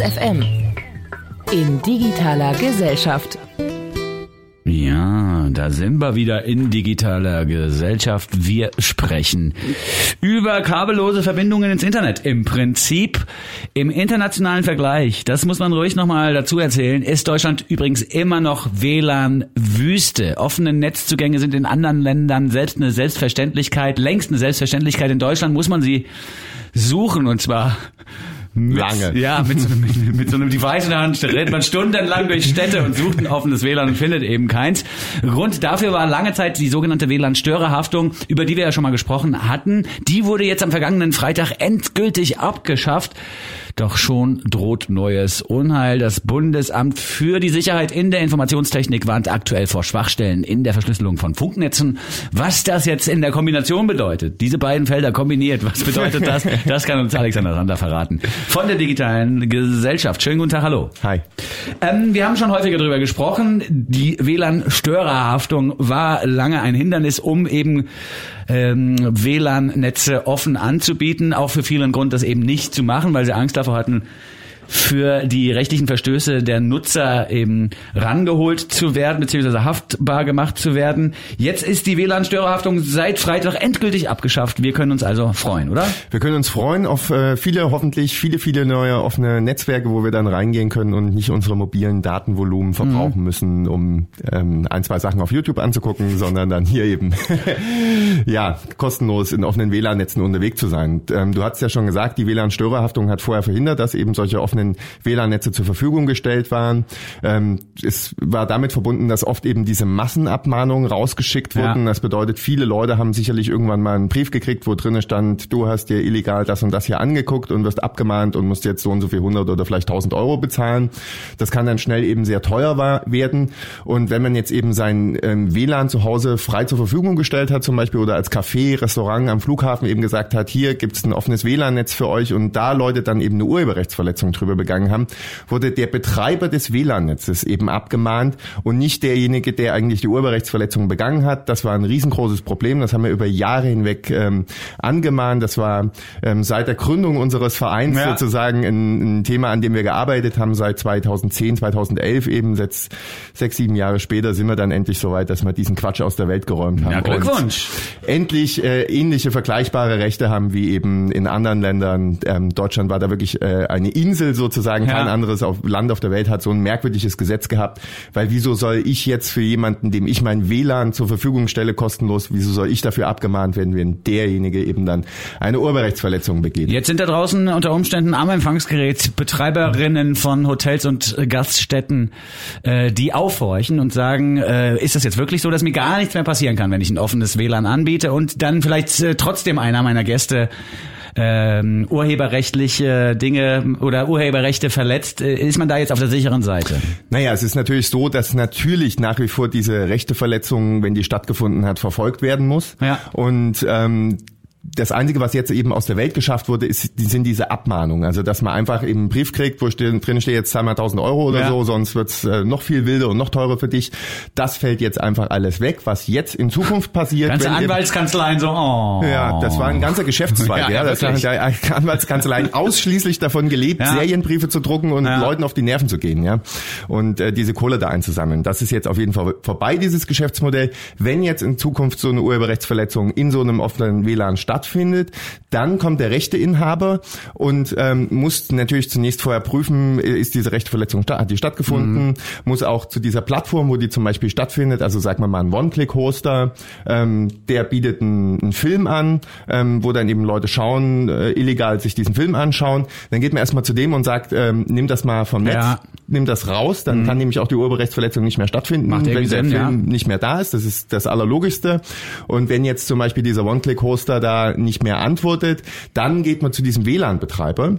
FM. In digitaler Gesellschaft. Ja, da sind wir wieder in digitaler Gesellschaft. Wir sprechen über kabellose Verbindungen ins Internet. Im Prinzip im internationalen Vergleich, das muss man ruhig nochmal dazu erzählen, ist Deutschland übrigens immer noch WLAN-Wüste. Offene Netzzugänge sind in anderen Ländern selbst eine Selbstverständlichkeit, längst eine Selbstverständlichkeit. In Deutschland muss man sie suchen und zwar mit, Lange. Ja, mit so, mit, mit so einem Device in der Hand rennt man stundenlang durch Städte und sucht ein offenes WLAN und findet eben keins. Grund dafür war lange Zeit die sogenannte WLAN-Störerhaftung, über die wir ja schon mal gesprochen hatten. Die wurde jetzt am vergangenen Freitag endgültig abgeschafft. Doch schon droht neues Unheil. Das Bundesamt für die Sicherheit in der Informationstechnik warnt aktuell vor Schwachstellen in der Verschlüsselung von Funknetzen. Was das jetzt in der Kombination bedeutet, diese beiden Felder kombiniert, was bedeutet das? Das kann uns Alexander Sander verraten. Von der digitalen Gesellschaft. Schönen guten Tag, hallo. Hi. Ähm, wir haben schon häufiger darüber gesprochen. Die WLAN-Störerhaftung war lange ein Hindernis, um eben ähm, WLAN-Netze offen anzubieten. Auch für viele ein Grund, das eben nicht zu machen, weil sie Angst davor hatten, für die rechtlichen Verstöße der Nutzer eben rangeholt zu werden, beziehungsweise haftbar gemacht zu werden. Jetzt ist die WLAN-Störerhaftung seit Freitag endgültig abgeschafft. Wir können uns also freuen, oder? Wir können uns freuen auf äh, viele, hoffentlich viele, viele neue offene Netzwerke, wo wir dann reingehen können und nicht unsere mobilen Datenvolumen verbrauchen mhm. müssen, um ähm, ein, zwei Sachen auf YouTube anzugucken, sondern dann hier eben ja kostenlos in offenen WLAN-Netzen unterwegs zu sein. Ähm, du hast ja schon gesagt, die WLAN-Störerhaftung hat vorher verhindert, dass eben solche offenen offenen WLAN-Netze zur Verfügung gestellt waren. Ähm, es war damit verbunden, dass oft eben diese Massenabmahnungen rausgeschickt wurden. Ja. Das bedeutet, viele Leute haben sicherlich irgendwann mal einen Brief gekriegt, wo drinnen stand, du hast dir illegal das und das hier angeguckt und wirst abgemahnt und musst jetzt so und so viel 100 oder vielleicht 1000 Euro bezahlen. Das kann dann schnell eben sehr teuer werden. Und wenn man jetzt eben sein ähm, WLAN zu Hause frei zur Verfügung gestellt hat, zum Beispiel, oder als Café, Restaurant am Flughafen eben gesagt hat, hier gibt's ein offenes WLAN-Netz für euch und da Leute dann eben eine Urheberrechtsverletzung drüber drüber begangen haben, wurde der Betreiber des WLAN-Netzes eben abgemahnt und nicht derjenige, der eigentlich die Urheberrechtsverletzung begangen hat. Das war ein riesengroßes Problem. Das haben wir über Jahre hinweg ähm, angemahnt. Das war ähm, seit der Gründung unseres Vereins ja. sozusagen ein, ein, Thema, an dem wir gearbeitet haben, seit 2010, 2011 eben. Sechs, sechs, sieben Jahre später sind wir dann endlich so weit, dass wir diesen Quatsch aus der Welt geräumt haben. Ja, Glückwunsch! Endlich äh, ähnliche vergleichbare Rechte haben wie eben in anderen Ländern. Ähm, Deutschland war da wirklich äh, eine Insel sozusagen, kein anderes auf, Land auf der Welt hat so ein merkwürdiges Gesetz gehabt, weil wieso soll ich jetzt für jemanden, dem ich mein WLAN zur Verfügung stelle, kostenlos, wieso soll ich dafür abgemahnt werden, wenn derjenige eben dann eine Urheberrechtsverletzung begeht? Jetzt sind da draußen unter Umständen am Empfangsgerät Betreiberinnen von Hotels und Gaststätten, äh, die aufhorchen und sagen, äh, ist das jetzt wirklich so, dass mir gar nichts mehr passieren kann, wenn ich ein offenes WLAN anbiete und dann vielleicht äh, trotzdem einer meiner Gäste ähm, urheberrechtliche Dinge oder Urheberrechte verletzt, äh, ist man da jetzt auf der sicheren Seite? Naja, es ist natürlich so, dass natürlich nach wie vor diese Rechteverletzung, wenn die stattgefunden hat, verfolgt werden muss. Ja. Und ähm, das Einzige, was jetzt eben aus der Welt geschafft wurde, ist, sind diese Abmahnungen. Also, dass man einfach eben einen Brief kriegt, wo drin steht jetzt zweimal 1000 Euro oder ja. so, sonst wird's äh, noch viel wilder und noch teurer für dich. Das fällt jetzt einfach alles weg. Was jetzt in Zukunft passiert. Ganze Anwaltskanzleien so, oh. Ja, das war ein ganzer Geschäftszweig. ja, ja, das haben ja Anwaltskanzleien ausschließlich davon gelebt, ja. Serienbriefe zu drucken und. Leuten auf die Nerven zu gehen, ja. Und äh, diese Kohle da einzusammeln. Das ist jetzt auf jeden Fall vorbei, dieses Geschäftsmodell. Wenn jetzt in Zukunft so eine Urheberrechtsverletzung in so einem offenen WLAN stattfindet, stattfindet. Dann kommt der Rechteinhaber und ähm, muss natürlich zunächst vorher prüfen, ist diese Rechteverletzung hat die stattgefunden, mhm. muss auch zu dieser Plattform, wo die zum Beispiel stattfindet, also sag mal mal ein One-Click-Hoster, ähm, der bietet einen, einen Film an, ähm, wo dann eben Leute schauen, äh, illegal sich diesen Film anschauen. Dann geht man erstmal zu dem und sagt, ähm, nimm das mal vom Netz, ja. Nimm das raus, dann mhm. kann nämlich auch die Urheberrechtsverletzung nicht mehr stattfinden, Macht wenn der Sinn, Film ja. nicht mehr da ist. Das ist das Allerlogischste. Und wenn jetzt zum Beispiel dieser One-Click-Hoster da nicht mehr antwortet, dann geht man zu diesem WLAN-Betreiber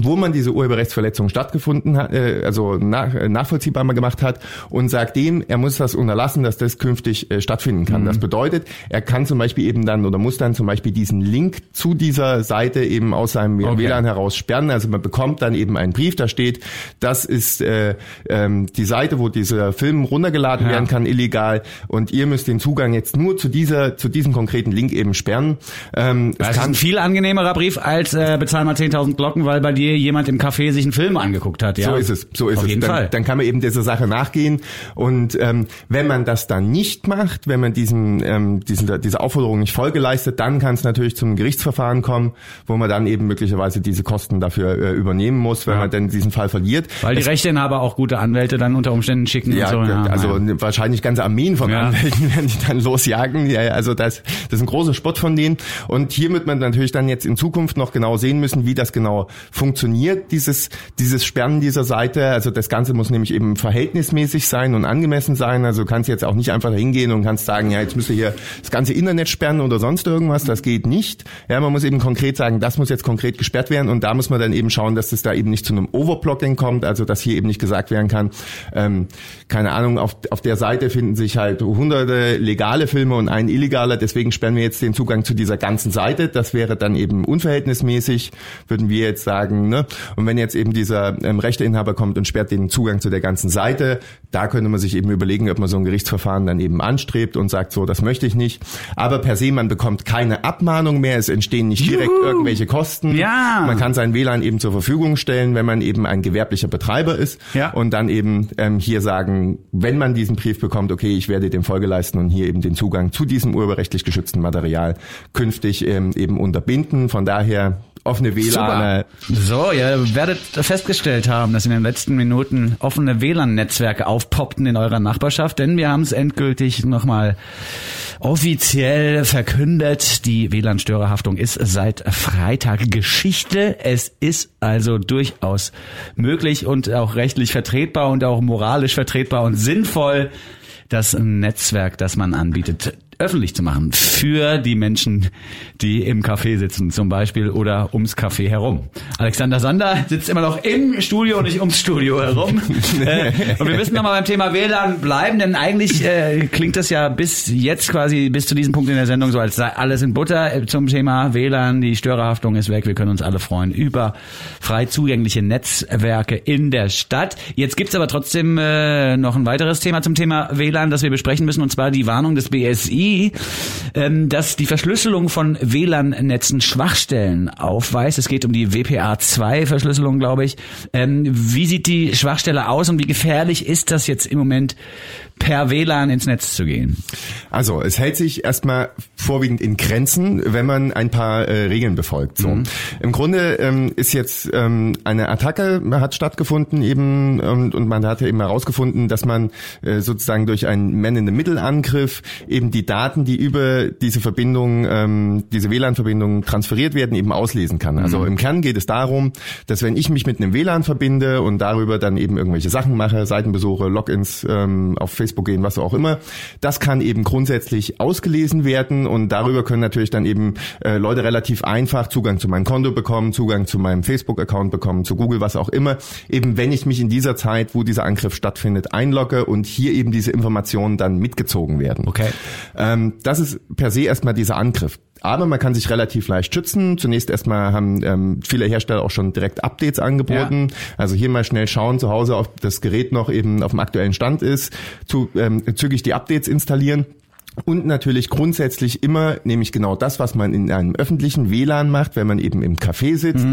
wo man diese Urheberrechtsverletzung stattgefunden hat, äh, also nach, äh, nachvollziehbar mal gemacht hat und sagt dem, er muss das unterlassen, dass das künftig äh, stattfinden kann. Mhm. Das bedeutet, er kann zum Beispiel eben dann oder muss dann zum Beispiel diesen Link zu dieser Seite eben aus seinem okay. WLAN heraus sperren. Also man bekommt dann eben einen Brief, da steht, das ist äh, ähm, die Seite, wo dieser Film runtergeladen ja. werden kann, illegal und ihr müsst den Zugang jetzt nur zu dieser, zu diesem konkreten Link eben sperren. Ähm, das ist ein viel angenehmerer Brief als äh, bezahl mal 10.000 Glocken, weil bei dir wie jemand im Café sich einen Film angeguckt hat. Ja? So ist es, so ist Auf es. jeden dann, Fall. dann kann man eben dieser Sache nachgehen. Und ähm, wenn man das dann nicht macht, wenn man diesen, ähm, diesen, diese Aufforderung nicht Folge leistet, dann kann es natürlich zum Gerichtsverfahren kommen, wo man dann eben möglicherweise diese Kosten dafür äh, übernehmen muss, wenn Ja. man dann diesen Fall verliert. Weil die Rechteinhaber auch gute Anwälte dann unter Umständen schicken Ja, und so. Ja, also naja. wahrscheinlich ganze Armeen von Ja. Anwälten werden die dann losjagen. Ja, ja, also das, das ist ein großer Spott von denen. Und hier wird man natürlich dann jetzt in Zukunft noch genau sehen müssen, wie das genau funktioniert, dieses, dieses Sperren dieser Seite. Also das Ganze muss nämlich eben verhältnismäßig sein und angemessen sein. Also du kannst jetzt auch nicht einfach hingehen und kannst sagen, ja, jetzt müsst ihr hier das ganze Internet sperren oder sonst irgendwas. Das geht nicht. Ja, man muss eben konkret sagen, das muss jetzt konkret gesperrt werden und da muss man dann eben schauen, dass es da eben nicht zu einem Overblocking kommt, also dass hier eben nicht gesagt werden kann, ähm, keine Ahnung, auf, auf der Seite finden sich halt hunderte legale Filme und ein illegaler, deswegen sperren wir jetzt den Zugang zu dieser ganzen Seite. Das wäre dann eben unverhältnismäßig, würden wir jetzt sagen. Ne? Und wenn jetzt eben dieser ähm, Rechteinhaber kommt und sperrt den Zugang zu der ganzen Seite, da könnte man sich eben überlegen, ob man so ein Gerichtsverfahren dann eben anstrebt und sagt, so, das möchte ich nicht. Aber per se, man bekommt keine Abmahnung mehr, es entstehen nicht direkt irgendwelche Kosten. Ja. Man kann sein WLAN eben zur Verfügung stellen, wenn man eben ein gewerblicher Betreiber ist Ja. und dann eben ähm, hier sagen, wenn man diesen Brief bekommt, okay, ich werde dem Folge leisten und hier eben den Zugang zu diesem urheberrechtlich geschützten Material künftig ähm, eben unterbinden. Von daher offene WLAN. So, ihr werdet festgestellt haben, dass in den letzten Minuten offene WLAN-Netzwerke aufpoppten in eurer Nachbarschaft, denn wir haben es endgültig nochmal offiziell verkündet. Die WLAN-Störerhaftung ist seit Freitag Geschichte. Es ist also durchaus möglich und auch rechtlich vertretbar und auch moralisch vertretbar und sinnvoll, das Netzwerk, das man anbietet, öffentlich zu machen für die Menschen, die im Café sitzen zum Beispiel oder ums Café herum. Alexander Sander sitzt immer noch im Studio und nicht ums Studio herum. äh, und wir müssen nochmal beim Thema WLAN bleiben, denn eigentlich äh, klingt das ja bis jetzt quasi, bis zu diesem Punkt in der Sendung so, als sei alles in Butter äh, zum Thema WLAN. Die Störerhaftung ist weg. Wir können uns alle freuen über frei zugängliche Netzwerke in der Stadt. Jetzt gibt's aber trotzdem äh, noch ein weiteres Thema zum Thema WLAN, das wir besprechen müssen, und zwar die Warnung des BSI, ähm, dass die Verschlüsselung von WLAN-Netzen Schwachstellen aufweist. Es geht um die WPA2-Verschlüsselung, glaube ich. Ähm, wie sieht die Schwachstelle aus und wie gefährlich ist das jetzt im Moment per WLAN ins Netz zu gehen? Also, es hält sich erstmal vorwiegend in Grenzen, wenn man ein paar äh, Regeln befolgt. So. Im Grunde ähm, ist jetzt ähm, eine Attacke hat stattgefunden eben ähm, und man hat ja eben herausgefunden, dass man äh, sozusagen durch einen Man-in-the-Middle-Angriff eben die Daten, die über diese Verbindung, ähm, diese WLAN-Verbindung transferiert werden, eben auslesen kann. Also im Kern geht es darum, dass wenn ich mich mit einem WLAN verbinde und darüber dann eben irgendwelche Sachen mache, Seitenbesuche, Logins ähm, auf Facebook gehen, was auch immer, das kann eben grundsätzlich ausgelesen werden und darüber können natürlich dann eben äh, Leute relativ einfach Zugang zu meinem Konto bekommen, Zugang zu meinem Facebook-Account bekommen, zu Google, was auch immer, eben wenn ich mich in dieser Zeit, wo dieser Angriff stattfindet, einlogge und hier eben diese Informationen dann mitgezogen werden. Okay. Ähm, das ist per se erstmal dieser Angriff. Aber man kann sich relativ leicht schützen. Zunächst erstmal haben ähm, viele Hersteller auch schon direkt Updates angeboten. Also hier mal schnell schauen zu Hause, ob das Gerät noch eben auf dem aktuellen Stand ist, zu, ähm, zügig die Updates installieren. Und natürlich grundsätzlich immer, nämlich genau das, was man in einem öffentlichen WLAN macht, wenn man eben im Café sitzt.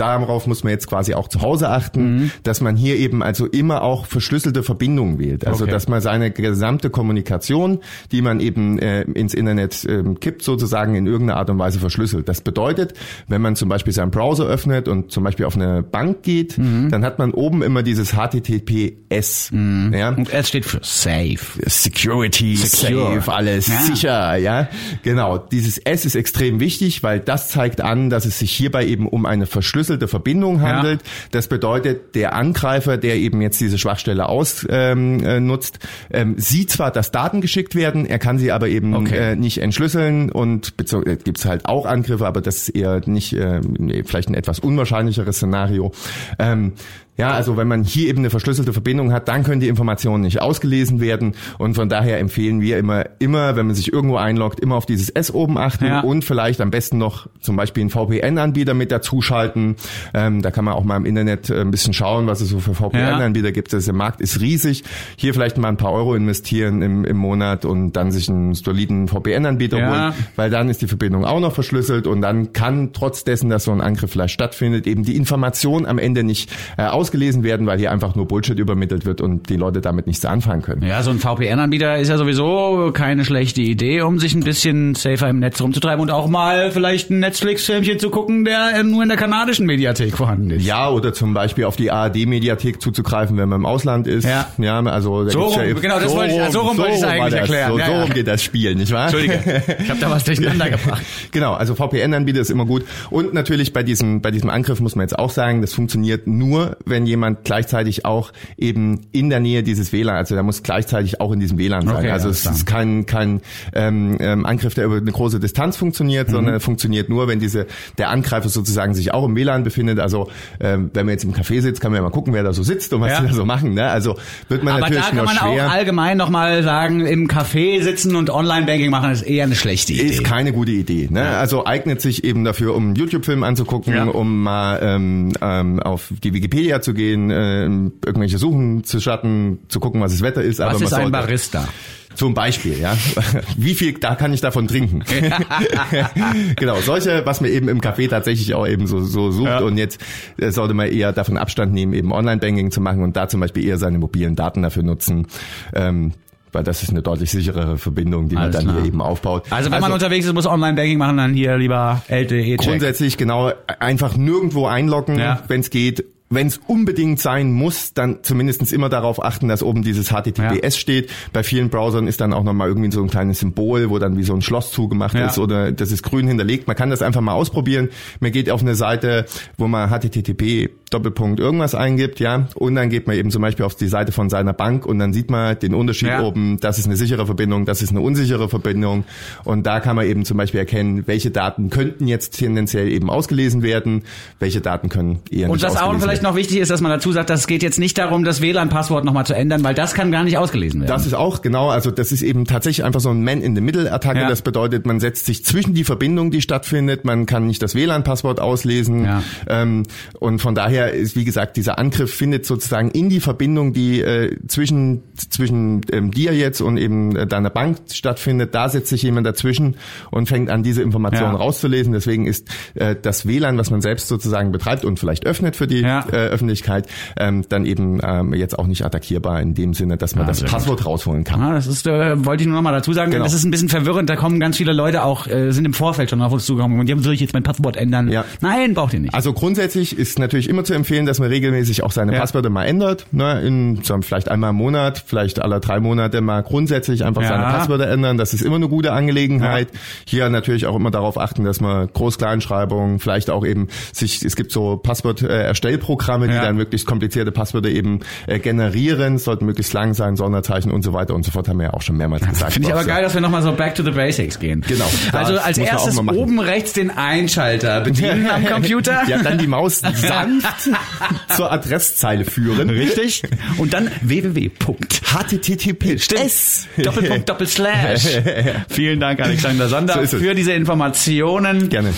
Darauf muss man jetzt quasi auch zu Hause achten, dass man hier eben also immer auch verschlüsselte Verbindungen wählt. Also Okay. dass man seine gesamte Kommunikation, die man eben äh, ins Internet ähm, kippt, sozusagen in irgendeiner Art und Weise verschlüsselt. Das bedeutet, wenn man zum Beispiel seinen Browser öffnet und zum Beispiel auf eine Bank geht, dann hat man oben immer dieses HTTPS. Ja? Und es steht für Safe. Security, Secure. safe, alles Ja. sicher, ja. Genau. Dieses S ist extrem wichtig, weil das zeigt an, dass es sich hierbei eben um eine verschlüsselte Verbindung handelt. Das bedeutet, der Angreifer, der eben jetzt diese Schwachstelle ausnutzt, ähm, äh, ähm, sieht zwar, dass Daten geschickt werden, er kann sie aber eben Okay. äh, nicht entschlüsseln und äh, gibt's halt auch Angriffe, aber das ist eher nicht, äh, vielleicht ein etwas unwahrscheinlicheres Szenario. Ähm, Ja, also wenn man hier eben eine verschlüsselte Verbindung hat, dann können die Informationen nicht ausgelesen werden und von daher empfehlen wir immer, immer, wenn man sich irgendwo einloggt, immer auf dieses S oben achten Ja. und vielleicht am besten noch zum Beispiel einen VPN-Anbieter mit dazuschalten. Ähm, da kann man auch mal im Internet äh, ein bisschen schauen, was es so für VPN-Anbieter gibt. Das, der Markt ist riesig. Hier vielleicht mal ein paar Euro investieren im, im Monat und dann sich einen soliden VPN-Anbieter Ja. holen, weil dann ist die Verbindung auch noch verschlüsselt und dann kann trotz dessen, dass so ein Angriff vielleicht stattfindet, eben die Information am Ende nicht äh, ausgelesen werden, weil hier einfach nur Bullshit übermittelt wird und die Leute damit nichts anfangen können. Ja, so ein VPN-Anbieter ist ja sowieso keine schlechte Idee, um sich ein bisschen safer im Netz rumzutreiben und auch mal vielleicht ein Netflix-Filmchen zu gucken, der nur in der kanadischen Mediathek vorhanden ist. Ja, oder zum Beispiel auf die ARD-Mediathek zuzugreifen, wenn man im Ausland ist. Ja. ja also So rum, ja, genau, das wollte ich- so rum wollte ich eigentlich erklären. So, Ja, so ja. rum geht das Spiel, nicht wahr? Entschuldige, ich habe da was durcheinander gebracht. Genau, also VPN-Anbieter ist immer gut. Und natürlich bei diesem, bei diesem Angriff muss man jetzt auch sagen, das funktioniert nur, wenn jemand gleichzeitig auch eben in der Nähe dieses WLAN, also der muss gleichzeitig auch in diesem WLAN sein. Okay, also es klar. ist kein, kein ähm, ähm, Angriff, der über eine große Distanz funktioniert, Mhm. sondern er funktioniert nur, wenn diese, der Angreifer sozusagen sich auch im WLAN befindet. Also ähm, wenn man jetzt im Café sitzt, kann man ja mal gucken, wer da so sitzt und was Ja. die da so machen. Ne? Also wird man Aber natürlich da kann man schwer. auch allgemein nochmal sagen, im Café sitzen und Online-Banking machen ist eher eine schlechte Idee. Ist keine gute Idee. Ne? Also eignet sich eben dafür, um einen YouTube-Film anzugucken, Ja. um mal ähm, ähm, auf die Wikipedia zu gehen, ähm, irgendwelche Suchen zu starten, zu gucken, was das Wetter ist. Was aber ist man ein Barista? Zum Beispiel, ja. Wie viel da kann ich davon trinken? genau, solche, was man eben im Café tatsächlich auch eben so, so sucht. Ja. Und jetzt äh, sollte man eher davon Abstand nehmen, eben Online-Banking zu machen und da zum Beispiel eher seine mobilen Daten dafür nutzen. Ähm, weil das ist eine deutlich sicherere Verbindung, die man Alles dann klar. hier eben aufbaut. Also wenn man unterwegs ist, muss Online-Banking machen, dann hier lieber LTE-Check. Grundsätzlich genau einfach nirgendwo einloggen, Ja. wenn es geht. Wenn es unbedingt sein muss, dann zumindestens immer darauf achten, dass oben dieses HTTPS steht. Bei vielen Browsern ist dann auch nochmal irgendwie so ein kleines Symbol, wo dann wie so ein Schloss zugemacht Ja. ist oder das ist grün hinterlegt. Man kann das einfach mal ausprobieren. Man geht auf eine Seite, wo man HTTP Doppelpunkt irgendwas eingibt, ja, und dann geht man eben zum Beispiel auf die Seite von seiner Bank und dann sieht man den Unterschied Ja. oben, das ist eine sichere Verbindung, das ist eine unsichere Verbindung und da kann man eben zum Beispiel erkennen, welche Daten könnten jetzt tendenziell eben ausgelesen werden, welche Daten können eher Und nicht ausgelesen vielleicht noch wichtig ist, dass man dazu sagt, dass es geht jetzt nicht darum, das WLAN-Passwort nochmal zu ändern, weil das kann gar nicht ausgelesen werden. Das ist auch genau, also das ist eben tatsächlich einfach so ein Man-in-the-Middle-Attacke. Ja. Das bedeutet, man setzt sich zwischen die Verbindung, die stattfindet, man kann nicht das WLAN-Passwort auslesen. Ja. Ähm, und von daher ist, wie gesagt, dieser Angriff findet sozusagen in die Verbindung, die äh, zwischen, zwischen ähm, dir jetzt und eben äh, deiner Bank stattfindet, da setzt sich jemand dazwischen und fängt an, diese Informationen Ja. rauszulesen. Deswegen ist äh, das WLAN, was man selbst sozusagen betreibt und vielleicht öffnet für die Ja. Äh, Öffentlichkeit, ähm, dann eben ähm, jetzt auch nicht attackierbar in dem Sinne, dass man Ah, das sehr gut. Passwort rausholen kann. Ah, das ist, äh, wollte ich nur noch mal dazu sagen, Genau. das ist ein bisschen verwirrend. Da kommen ganz viele Leute auch, äh, sind im Vorfeld schon auf uns zugekommen und die haben, soll ich jetzt mein Passwort ändern? Ja. Nein, braucht ihr nicht. Also grundsätzlich ist natürlich immer zu empfehlen, dass man regelmäßig auch seine Ja. Passwörter mal ändert. Ne, in so, vielleicht einmal im Monat, vielleicht alle drei Monate mal grundsätzlich einfach Ja. seine Passwörter ändern. Das ist immer eine gute Angelegenheit. Hier natürlich auch immer darauf achten, dass man Groß-Kleinschreibung, vielleicht auch eben sich, es gibt so Passwort-Erstellprogramme, die Ja. dann möglichst komplizierte Passwörter eben äh, generieren, sollten möglichst lang sein, Sonderzeichen und so weiter und so fort, haben wir ja auch schon mehrmals gesagt. Finde ich aber geil, dass wir nochmal so back to the basics gehen. Genau. Also als erstes oben rechts den Einschalter bedienen am Computer. Ja, dann die Maus sanft zur Adresszeile führen. Richtig. Und dann www. HTTP https. Doppelpunkt, Doppelslash. Vielen Dank, Alexander Sander, so für diese Informationen. Gerne.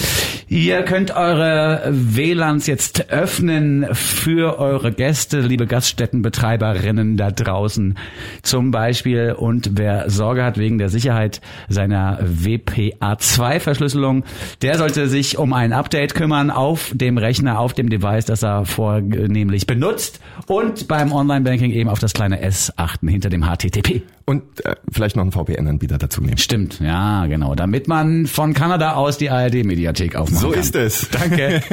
Ihr könnt eure WLANs jetzt öffnen für eure Gäste, liebe Gaststättenbetreiberinnen da draußen zum Beispiel. Und wer Sorge hat wegen der Sicherheit seiner WPA2-Verschlüsselung, der sollte sich um ein Update kümmern auf dem Rechner, auf dem Device, das er vornehmlich benutzt und beim Online-Banking eben auf das kleine S achten. Weihnachten hinter dem HTTP. Und äh, vielleicht noch einen VPN-Anbieter dazu nehmen. Stimmt, ja, genau. Damit man von Kanada aus die ARD-Mediathek aufmacht. so kann. So ist es. Danke.